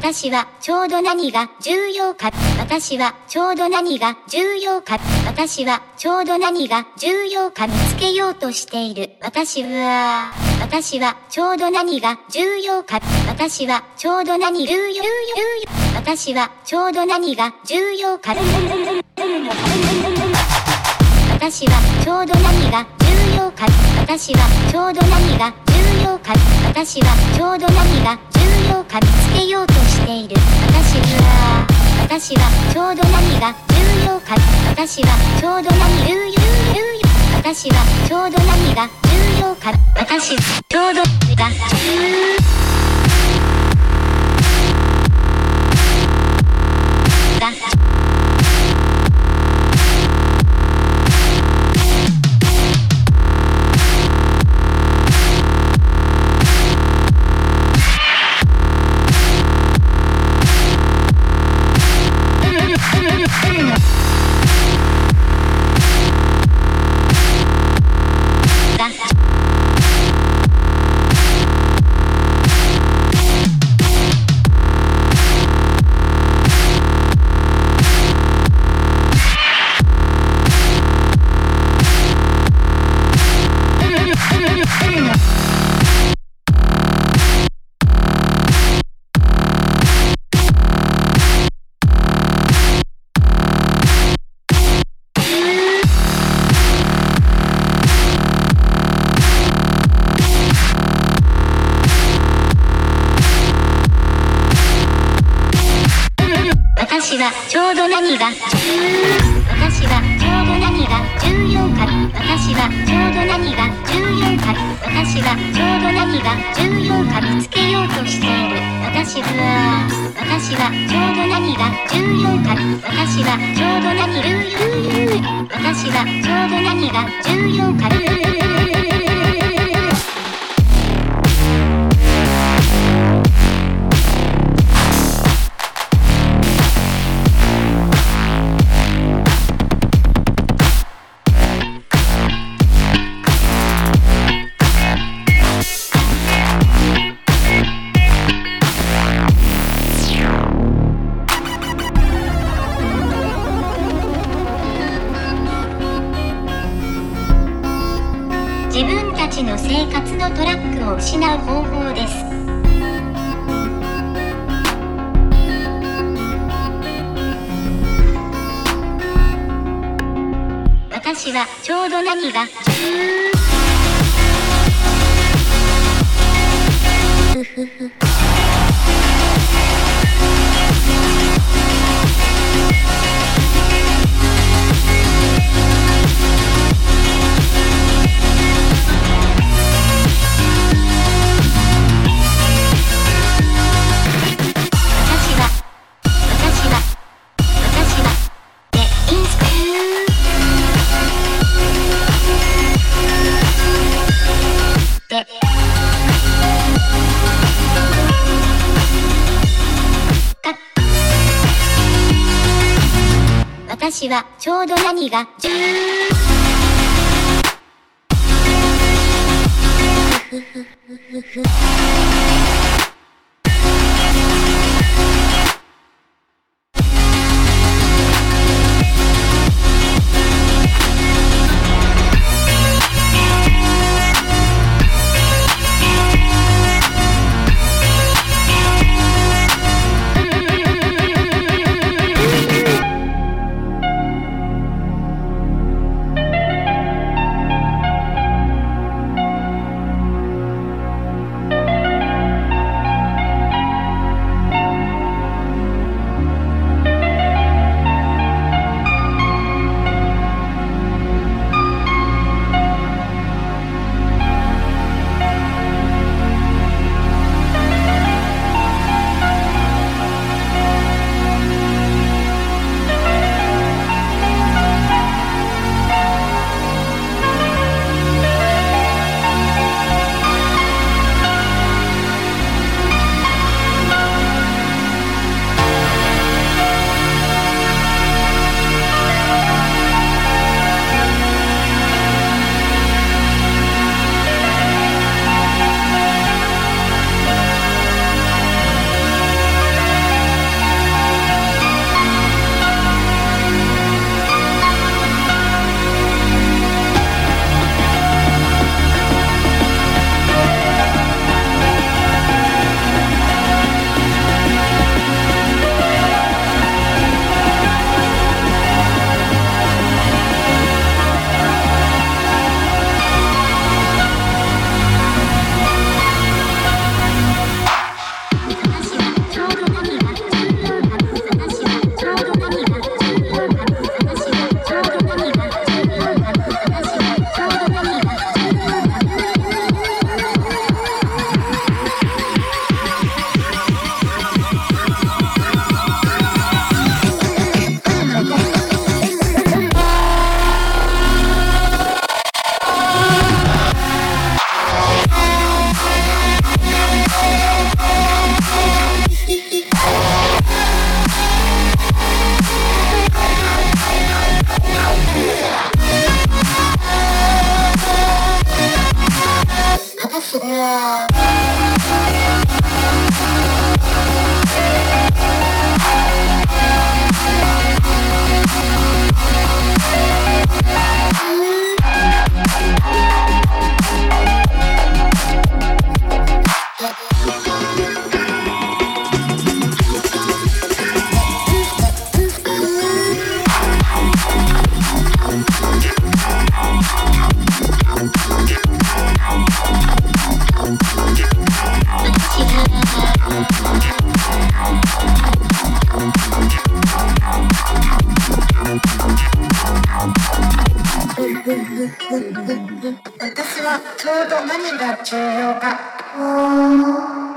私はちょうど何が重要か。私はちょうど何が重要か。私はちょうど何が重要か見つけようとしている。私は、私はちょうど何が重要か。私はちょうど何重要、私はちょうど何が重要か。私はちょうど何が重要か。私はちょうど何が重要か。私はちょうど何が重要かを噛みつけようとしている。私は、私はちょうど何が重要か。私はちょうど何重要、私はちょうど何が重要か。私、ちょうどが重要がはちょうど何が私はちょうど何が重要か。私はちょうど何が重要か。私はちょうど何が重要か。見つけようとしている。私は私はちょうど何が重要か。私はちょうど何重要私はちょうど何が自分たちの生活のトラックを失う方法です。私はちょうど何が私はちょうど何が10ふふふふふ不行私はちょうど何が重要か。